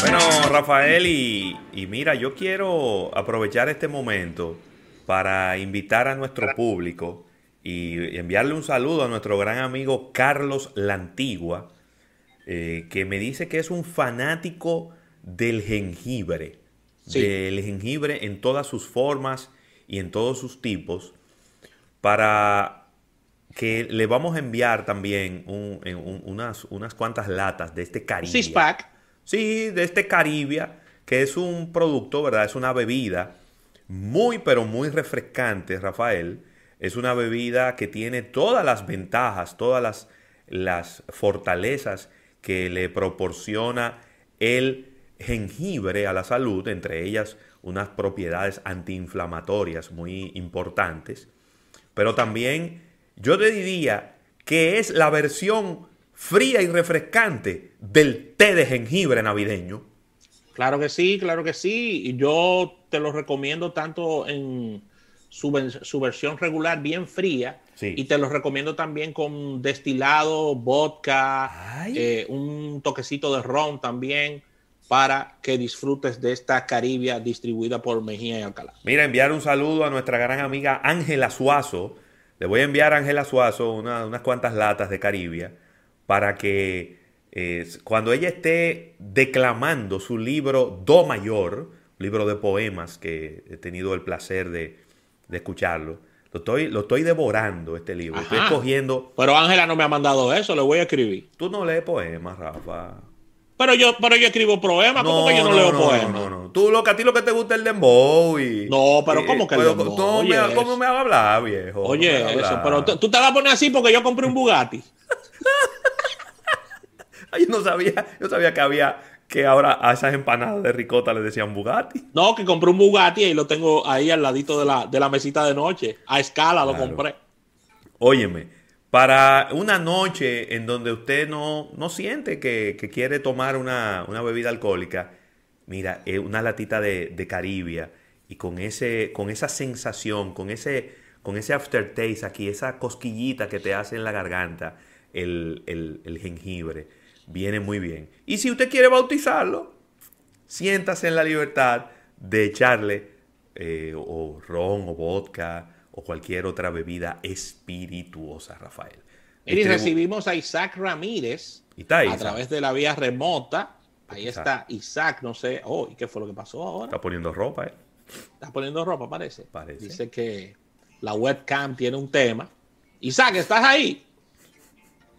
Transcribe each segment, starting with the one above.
Bueno, Rafael, y, mira, yo quiero aprovechar este momento para invitar a nuestro público y enviarle un saludo a nuestro gran amigo Carlos Lantigua, eh, que me dice que es un fanático del jengibre, del jengibre en todas sus formas y en todos sus tipos, para que le vamos a enviar también unas, unas cuantas latas de este Caribe. pack. Sí, de este Caribia, que es un producto, ¿verdad? Es una bebida muy, pero muy refrescante, Rafael. Es una bebida que tiene todas las ventajas, todas las, las fortalezas que le proporciona el jengibre a la salud, entre ellas unas propiedades antiinflamatorias muy importantes. Pero también yo te diría que es la versión fría y refrescante del té de jengibre navideño. Claro que sí, claro que sí. Y yo te lo recomiendo tanto en su, versión regular bien fría y te lo recomiendo también con destilado, vodka, eh, un toquecito de ron también para que disfrutes de esta Caribia distribuida por Mejía y Alcalá. Mira, enviar un saludo a nuestra gran amiga Ángela Suazo. Le voy a enviar a Ángela Suazo unas cuantas latas de Caribia para que eh, cuando ella esté declamando su libro Do Mayor, libro de poemas que he tenido el placer de, escucharlo, lo estoy, lo estoy devorando este libro. Estoy escogiendo. Pero Ángela no me ha mandado eso, le voy a escribir. Tú no lees poemas, Rafa. Pero yo, pero yo escribo poemas, ¿cómo que yo no, leo poemas? No, no, no. Tú lo que a ti lo que te gusta es el dembow y. No, pero ¿cómo que el dembow? ¿Cómo me, va a hablar, viejo? Oye, eso, pero tú te vas a poner así porque yo compré un Bugatti. yo no sabía, yo sabía que había que ahora a esas empanadas de ricota le decían Bugatti. No, que compré un Bugatti y lo tengo ahí al ladito de la, de la mesita de noche. A escala lo compré. Óyeme, para una noche en donde usted no, no siente que, quiere tomar una, bebida alcohólica, mira, una latita de, de Caribia y con, ese, con esa sensación, con ese, con ese aftertaste aquí, esa cosquillita que te hace en la garganta, el, el jengibre viene muy bien. Y si usted quiere bautizarlo, siéntase en la libertad de echarle eh, o ron o vodka o cualquier otra bebida espirituosa, Rafael. Y recibimos a Isaac Ramírez a través de la vía remota. Ahí está Isaac, no sé. Oh, ¿y qué fue lo que pasó ahora? Está poniendo ropa, ¿eh? Está poniendo ropa, parece. parece. Dice que la webcam tiene un tema. Isaac, ¿estás ahí?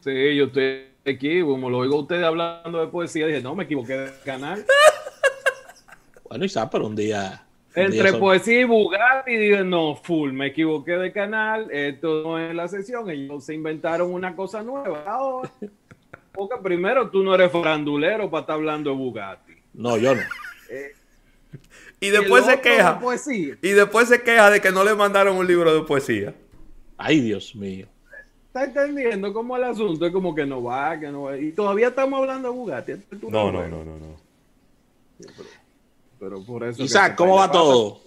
Sí, yo estoy aquí, como lo oigo a ustedes hablando de poesía, dije, no, me equivoqué de canal. bueno, Isaac, pero un día... Entre poesía y Bugatti, dije, no, full, me equivoqué de canal, esto no es la sesión, ellos se inventaron una cosa nueva ahora. Porque primero tú no eres farandulero para estar hablando de Bugatti. No, yo no. Eh, y después se queja. y después se queja de que no le mandaron un libro de poesía. Ay, Dios mío está entendiendo cómo el asunto es como que no va, que no va. Y todavía estamos hablando de Bugatti. No, no, no, no, no. Pero, por eso. Isaac, ¿cómo va todo?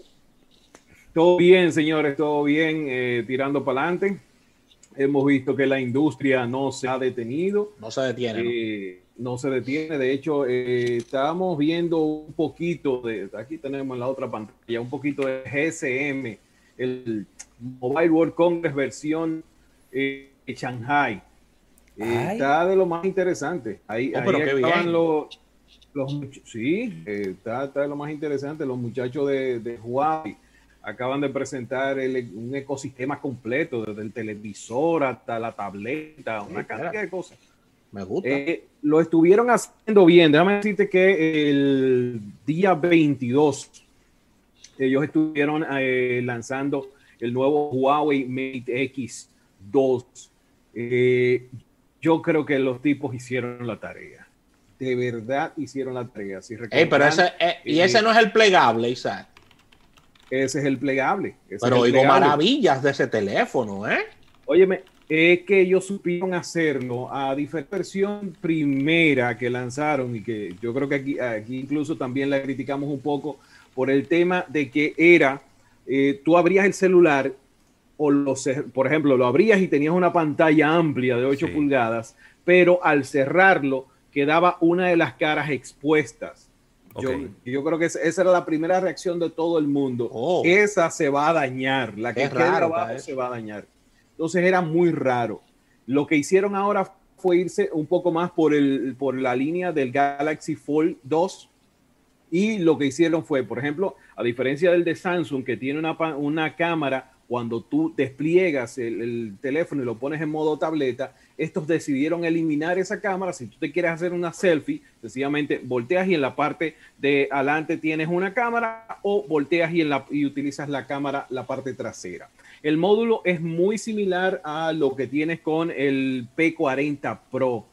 Todo bien, señores, todo bien, eh, tirando para adelante. Hemos visto que la industria no se ha detenido. No se detiene. Eh, ¿no? se detiene. De hecho, eh, estábamos viendo un poquito de, aquí tenemos en la otra pantalla, un poquito de GSM, el Mobile World Congress versión Shanghai. Eh, está de lo más interesante. Ahí, oh, ahí los, los, sí, eh, está, lo más interesante. Los muchachos de, Huawei acaban de presentar un ecosistema completo, desde el televisor hasta la tableta, una cantidad de cosas. Me gusta. Eh, lo estuvieron haciendo bien. Déjame decirte que el día 22 ellos estuvieron lanzando el nuevo Huawei Mate X 2 eh, yo creo que los tipos hicieron la tarea. De verdad hicieron la tarea. Si pero ese, eh, y ese no es el plegable, Isaac. Ese es el plegable. pero oigo maravillas de ese teléfono, ¿eh? Óyeme, es que ellos supieron hacerlo a diferente versión primera que lanzaron y que yo creo que aquí, aquí incluso también la criticamos un poco por el tema de que era, eh, tú abrías el celular o los, por ejemplo, lo abrías y tenías una pantalla amplia de 8 pulgadas, pero al cerrarlo quedaba una de las caras expuestas. Yo, creo que esa era la primera reacción de todo el mundo. Oh. Esa se va a dañar, la que queda abajo se va a dañar. Entonces era muy raro. Lo que hicieron ahora fue irse un poco más por, el, por la línea del Galaxy Fold 2 y lo que hicieron fue, por ejemplo, a diferencia del de Samsung que tiene una, una cámara cuando tú despliegas el, teléfono y lo pones en modo tableta, estos decidieron eliminar esa cámara. Si tú te quieres hacer una selfie, sencillamente volteas y en la parte de adelante tienes una cámara o volteas y, en la, y utilizas la cámara, la parte trasera. El módulo es muy similar a lo que tienes con el P40 Pro.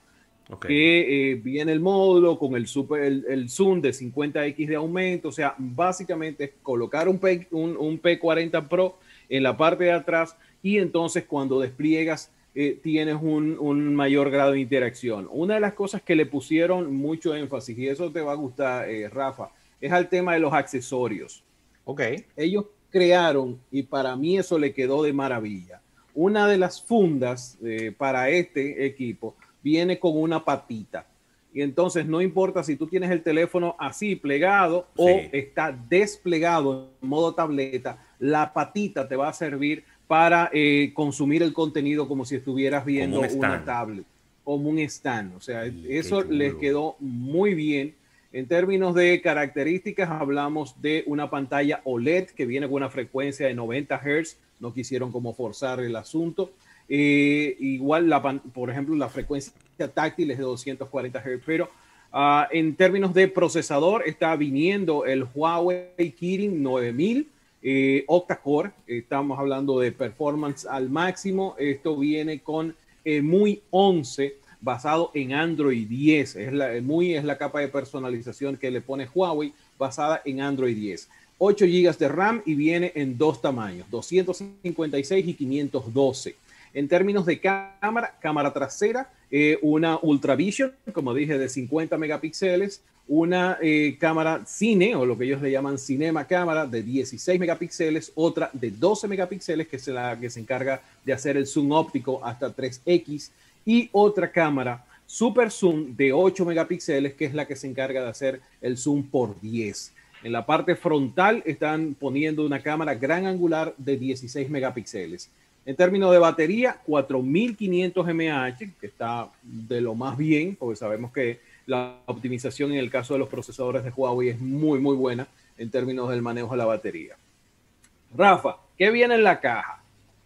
que eh, viene el módulo con el, super, el, zoom de 50x de aumento, o sea, básicamente es colocar un, P, un, un P40 Pro en la parte de atrás y entonces cuando despliegas eh, tienes un, mayor grado de interacción. Una de las cosas que le pusieron mucho énfasis, y eso te va a gustar, eh, Rafa, es al tema de los accesorios. Ok. Ellos crearon, y para mí eso le quedó de maravilla, una de las fundas eh, para este equipo viene con una patita. Y entonces no importa si tú tienes el teléfono así plegado o está desplegado en modo tableta, la patita te va a servir para eh, consumir el contenido como si estuvieras viendo una tablet, como un stand. O sea, eso les quedó muy bien. En términos de características, hablamos de una pantalla OLED que viene con una frecuencia de 90 Hz. No quisieron como forzar el asunto. Eh, igual, la, por ejemplo, la frecuencia táctil es de 240 Hz, pero ah, en términos de procesador está viniendo el Huawei Kirin 9000 eh, octa-core. Estamos hablando de performance al máximo. Esto viene con eh, muy 11 basado en Android 10. Es la, muy es la capa de personalización que le pone Huawei basada en Android 10. 8 GB de RAM y viene en dos tamaños, 256 y 512. En términos de cámara, cámara trasera, eh, una Ultra Vision, como dije, de 50 megapíxeles, una eh, cámara cine, o lo que ellos le llaman cinema cámara, de 16 megapíxeles, otra de 12 megapíxeles, que es la que se encarga de hacer el zoom óptico hasta 3X, y otra cámara super zoom de 8 megapíxeles, que es la que se encarga de hacer el zoom por 10. En la parte frontal están poniendo una cámara gran angular de 16 megapíxeles. En términos de batería, 4500 mAh, que está de lo más bien, porque sabemos que la optimización en el caso de los procesadores de Huawei es muy, muy buena en términos del manejo de la batería. Rafa, ¿qué viene en la caja?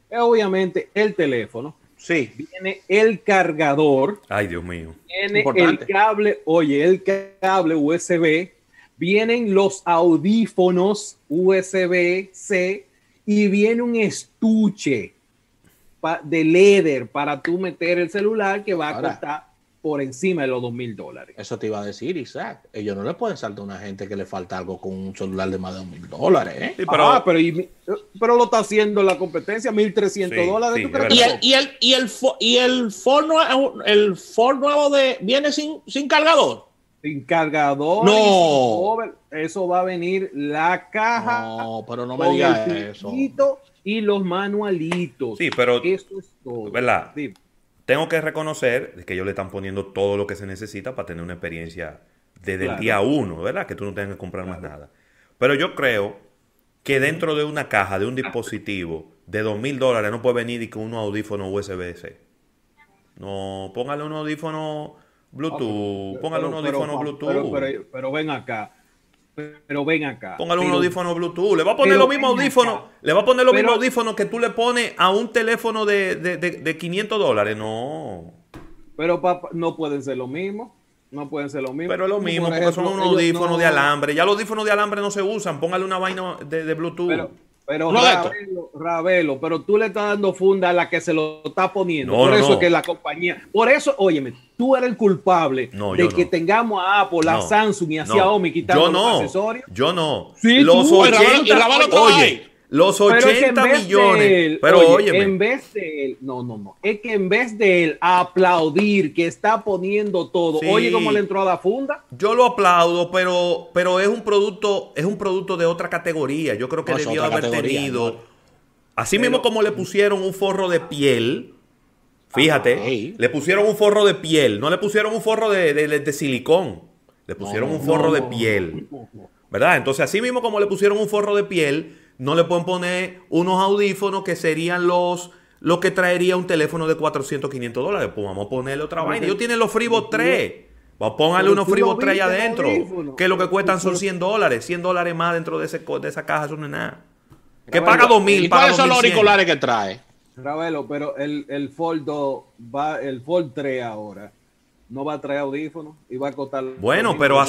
obviamente el teléfono. Sí. Viene el cargador. Ay, Dios mío. Viene el cable, oye, el cable USB. Vienen los audífonos USB-C y viene un estuche de leather para tú meter el celular que va a costar por encima de los dos mil dólares. Eso te iba a decir, Isaac. Ellos no le pueden saltar a una gente que le falta algo con un celular de más de dos mil dólares. ¿eh? pero, ah, pero, lo está haciendo la competencia, 1.300 dólares. y, el, y, el, y, el, y el Ford nuevo, el Ford nuevo de, viene sin, sin cargador. Sin cargador. No. eso va a venir la caja. No, pero no me digas eso. Y los manualitos. Sí, pero. Eso es todo. ¿Verdad? Tengo que reconocer que ellos le están poniendo todo lo que se necesita para tener una experiencia desde el día uno, ¿verdad? Que tú no tengas que comprar más nada. Pero yo creo que dentro de una caja, de un dispositivo de dos mil dólares, no puede venir y con unos audífonos USB-C. No, póngale un audífono Bluetooth, póngale un audífono Bluetooth. pero, ven acá, pero ven acá. Póngale un audífono Bluetooth. Le va a poner los mismos audífonos. Le va a poner los mismos audífonos que tú le pones a un teléfono de, de, de, 500 dólares. No. Pero papá, no pueden ser lo mismo. No pueden ser lo mismo. Pero es lo mismo, porque son unos audífonos de alambre. Ya los audífonos de alambre no se usan. Póngale una vaina de, Bluetooth. Pero Ravelo, pero tú le estás dando funda a la que se lo está poniendo. por eso es que la compañía, por eso, óyeme, tú eres el culpable de que tengamos a Apple, a Samsung y a Xiaomi quitando los accesorios. Yo no. Sí, los tú, 80, oye, los 80 millones. pero oye, en vez de él, no, no, no. Es que en vez de él aplaudir que está poniendo todo, oye cómo le entró a la funda. Yo lo aplaudo, pero, pero es un producto, es un producto de otra categoría. Yo creo que debió haber tenido Así mismo como le pusieron un forro de piel, fíjate, le pusieron un forro de piel, no le pusieron un forro de, de, silicón, le pusieron un forro de piel. ¿Verdad? Entonces, así mismo como le pusieron un forro de piel, no le pueden poner unos audífonos que serían los lo que traería un teléfono de 400, 500 dólares. Pues vamos a ponerle otra vaina. Ellos tienen los Freebox 3. Vamos a ponerle unos Freebox 3 adentro. Que lo que cuestan son 100 dólares. 100 dólares más dentro de, ese, de esa caja, eso no es nada. Que paga 2000. ¿Y cuáles son los auriculares que trae? Ravelo, pero el, el Fold va, el Fold 3 ahora no va a traer audífonos y va a costar. Bueno, pero a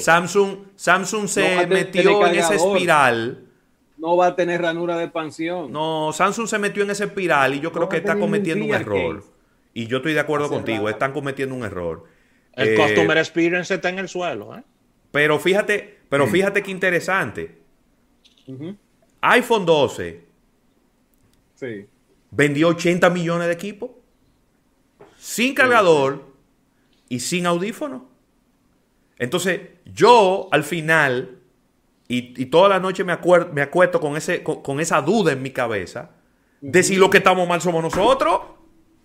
Samsung, Samsung se metió en esa espiral no va a tener ranura de expansión. No, Samsung se metió en ese espiral y yo creo que está cometiendo un, error. Y yo estoy de acuerdo contigo, están cometiendo un error. El eh, customer experience está en el suelo, ¿eh? Pero fíjate, pero fíjate qué interesante. iPhone 12 sí. vendió 80 millones de equipos sin cargador y sin audífono. Entonces, yo al final y, toda la noche me, me acuesto con, ese, con, esa duda en mi cabeza de si lo que estamos mal somos nosotros.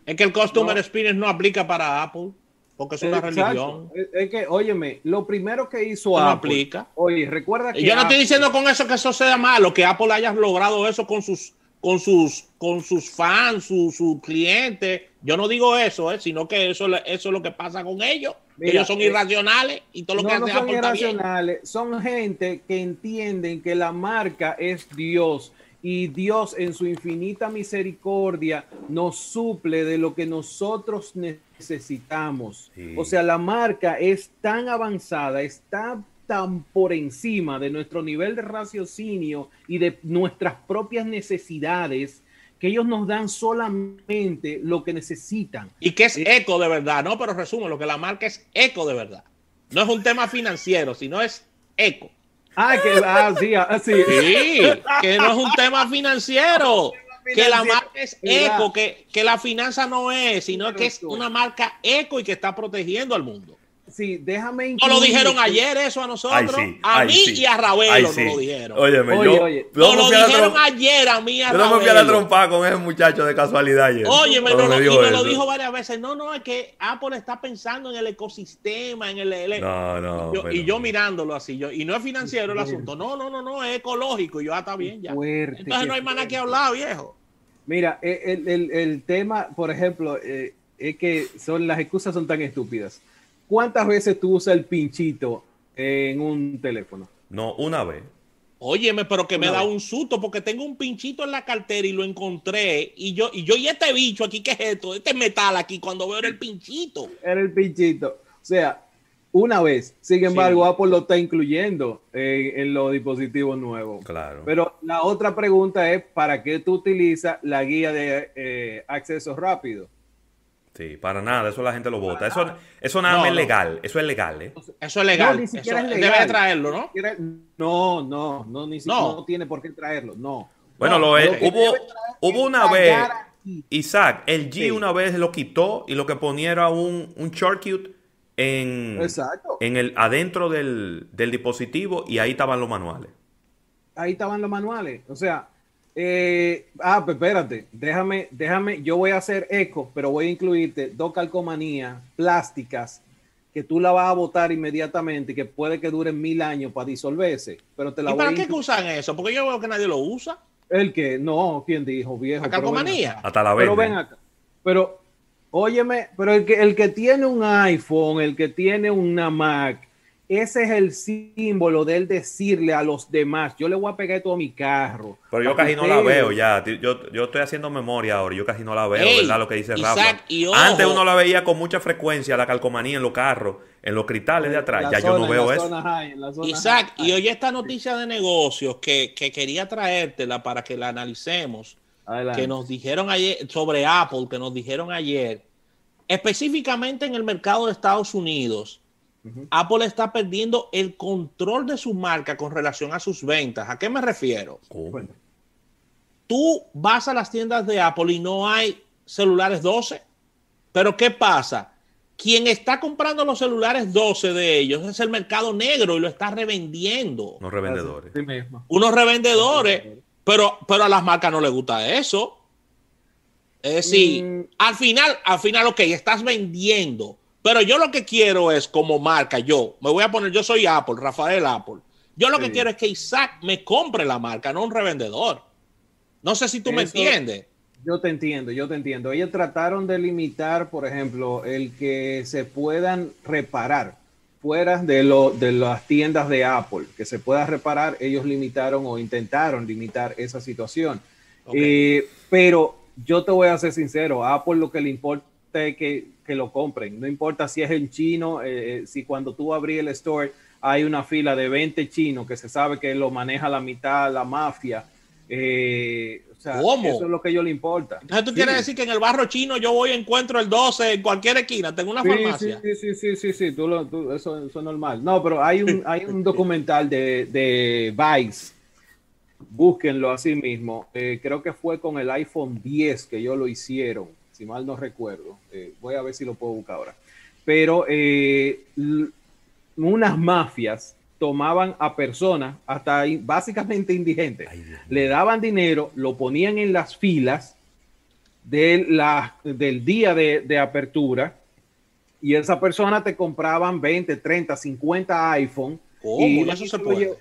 Es que el Customer Experience no aplica para Apple, porque es una religión. Es, que, óyeme, lo primero que hizo no Apple. aplica. Oye, recuerda que. Yo no estoy diciendo con eso que eso sea malo, que Apple haya logrado eso con sus con sus, con sus fans, sus clientes. Yo no digo eso, eh, sino que eso, eso es lo que pasa con ellos. Ellos son eh, irracionales y todo lo que no son irracionales, son gente que entienden que la marca es Dios y Dios en su infinita misericordia nos suple de lo que nosotros necesitamos. O sea, la marca es tan avanzada, está tan por encima de nuestro nivel de raciocinio y de nuestras propias necesidades que ellos nos dan solamente lo que necesitan. Y que es eh, eco de verdad, ¿no? Pero resumo, lo que la marca es eco de verdad. No es un tema financiero, sino es eco. Ah, que ah, sí, ah, sí. que no es un tema financiero. Que la marca es eco, que, que la finanza no es, sino que es una marca eco y que está protegiendo al mundo sí, déjame No lo dijeron ayer eso a nosotros. a mí y a Ravelo no lo dijeron. Óyeme, oye, yo, oye. No lo dijeron ayer a mí y a Yo no me fui a la trompa con ese muchacho de casualidad ayer. No, me, y me lo dijo varias veces. No, no, es que Apple está pensando en el ecosistema, en el... no, no. y yo mirándolo así, yo, y no es financiero el asunto. No, no, no, no, es ecológico. Y yo, ah, está bien ya. Entonces no hay más nada que hablar, viejo. Mira, el, el, el tema, por ejemplo, eh, es que son las excusas son tan estúpidas. ¿Cuántas veces tú usas el pinchito en un teléfono? No, una vez. Óyeme, pero que me da un susto porque tengo un pinchito en la cartera y lo encontré. Y yo, y yo, y este bicho aquí, ¿qué es esto? Este metal aquí, cuando veo el pinchito. Era el pinchito. O sea, una vez. Sin embargo, Apple lo está incluyendo en, los dispositivos nuevos. Claro. Pero la otra pregunta es: ¿para qué tú utilizas la guía de eh, acceso rápido? Sí, para nada, eso la gente lo vota. Eso, eso nada es legal, eso es legal, ¿eh? Eso es legal. No, ni siquiera es legal. Debe traerlo, ¿no? No, no, no, ni siquiera no. tiene por qué traerlo, no. Bueno, lo, es, hubo, hubo una vez, Isaac, el G una vez lo quitó y lo que ponía era un, un shortcut en, en el adentro del, del dispositivo y ahí estaban los manuales. Ahí estaban los manuales, o sea, eh, ah, pues espérate, déjame, déjame, yo voy a hacer eco, pero voy a incluirte dos calcomanías plásticas que tú la vas a botar inmediatamente y que puede que duren mil años para disolverse. Pero te la ¿Y para qué usan eso? Porque yo veo que nadie lo usa. El que, no, ¿quién dijo, viejo? ¿La calcomanía? Hasta la vez. Pero ven acá. Pero, óyeme, pero el que, el que tiene un iPhone, el que tiene una Mac, ese es el símbolo de él decirle a los demás, yo le voy a pegar todo mi carro. Pero yo casi no la veo ya. Yo, yo, estoy haciendo memoria ahora, yo casi no la veo, ¿verdad? Lo que dice Rafa. Antes uno la veía con mucha frecuencia, la calcomanía en los carros, en los cristales de atrás. ya yo no veo eso. Isaac, y oye esta noticia de negocios que, que quería traértela para que la analicemos. Que nos dijeron ayer sobre Apple, que nos dijeron ayer, específicamente en el mercado de Estados Unidos Apple está perdiendo el control de su marca con relación a sus ventas. ¿A qué me refiero? Tú vas a las tiendas de Apple y no hay celulares 12. Pero ¿qué pasa? Quien está comprando los celulares 12 de ellos es el mercado negro y lo está revendiendo. Unos revendedores. Unos revendedores Pero, pero a las marcas no les gusta eso. Es decir, mm. al final, al final, ok, estás vendiendo. Pero yo lo que quiero es, como marca, yo, me voy a poner, yo soy Apple, Rafael Apple. Yo lo que quiero es que Isaac me compre la marca, no un revendedor. No sé si tú me entiendes. Yo te entiendo, yo te entiendo. Ellos trataron de limitar, por ejemplo, el que se puedan reparar fuera de, lo, de las tiendas de Apple, que se pueda reparar, ellos limitaron o intentaron limitar esa situación. Eh, pero yo te voy a ser sincero, a Apple lo que le importa es que, que lo compren, no importa si es en chino, eh, eh, si cuando tú abrí el store hay una fila de 20 chinos que se sabe que lo maneja la mitad la mafia. Eh, ¿Cómo? Eso es lo que a ellos le importa. Entonces tú quieres decir que en el barrio chino yo voy y encuentro el 12 en cualquier esquina, tengo una farmacia. Sí, sí, sí, sí, sí, tú lo, eso, es normal. No, pero hay un, hay un documental de, de Vice, búsquenlo así mismo. Eh, creo que fue con el iPhone 10 que ellos lo hicieron, si mal no recuerdo. Eh, voy a ver si lo puedo buscar ahora. Pero eh, unas mafias tomaban a personas, hasta básicamente indigentes, le daban dinero, lo ponían en las filas de la, del día de, apertura y esa persona te compraban 20, 30, 50 iPhone. ¿Cómo? ¿Eso se puede?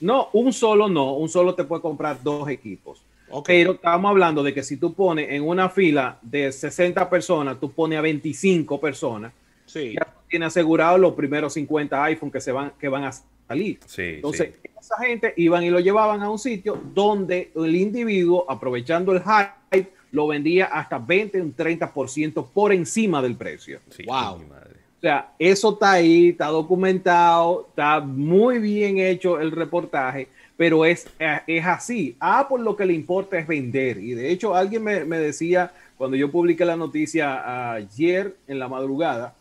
No, un solo no, un solo te puede comprar dos equipos. Pero estamos hablando de que si tú pones en una fila de 60 personas, tú pones a 25 personas, sí tiene asegurado los primeros 50 iPhone que se van, que van a salir. Entonces, esa gente iban y lo llevaban a un sitio donde el individuo, aprovechando el hype, lo vendía hasta 20, un 30% por encima del precio. wow. O sea, eso está ahí, está documentado, está muy bien hecho el reportaje, pero es, es así. Apple lo que le importa es vender. Y de hecho, alguien me, me decía, cuando yo publiqué la noticia ayer en la madrugada,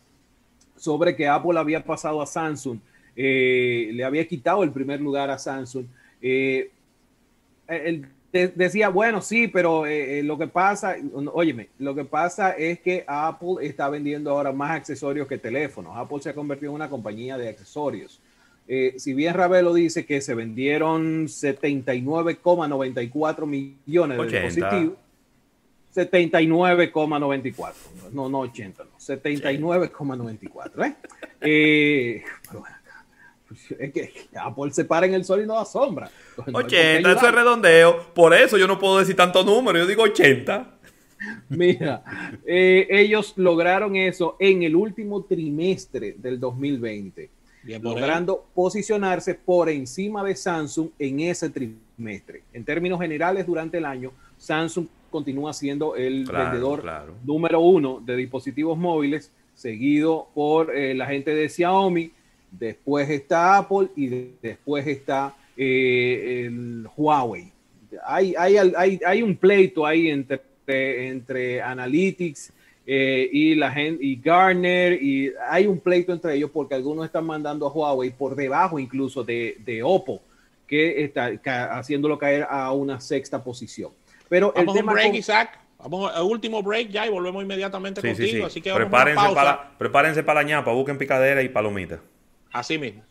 sobre que Apple había pasado a Samsung, eh, le había quitado el primer lugar a Samsung. Eh, él decía, bueno, sí, pero eh, lo que pasa, óyeme, lo que pasa es que Apple está vendiendo ahora más accesorios que teléfonos. Apple se ha convertido en una compañía de accesorios. Si bien Ravelo dice que se vendieron 79,94 millones de dispositivos, 79,94. No, no 80, no. 79,94. ¿eh? eh pues, es que Apple se para en el sol y no da sombra. 80, eso es redondeo. Por eso yo no puedo decir tanto número. Yo digo 80. Mira, eh, ellos lograron eso en el último trimestre del 2020, logrando posicionarse por encima de Samsung en ese trimestre. En términos generales, durante el año, Samsung continúa siendo el vendedor número uno de dispositivos móviles, seguido por eh, la gente de Xiaomi, después está Apple y después está eh, el Huawei. Hay, hay, hay, hay, un pleito ahí entre, entre Analytics eh, y la gente y Garner y hay un pleito entre ellos porque algunos están mandando a Huawei por debajo incluso de, de Oppo que está haciéndolo caer a una sexta posición. Pero vamos el tema a un break, Isaac. Vamos al último break ya y volvemos inmediatamente contigo. Así que prepárense, para, prepárense para la ñapa, busquen picadera y palomita. Así mismo.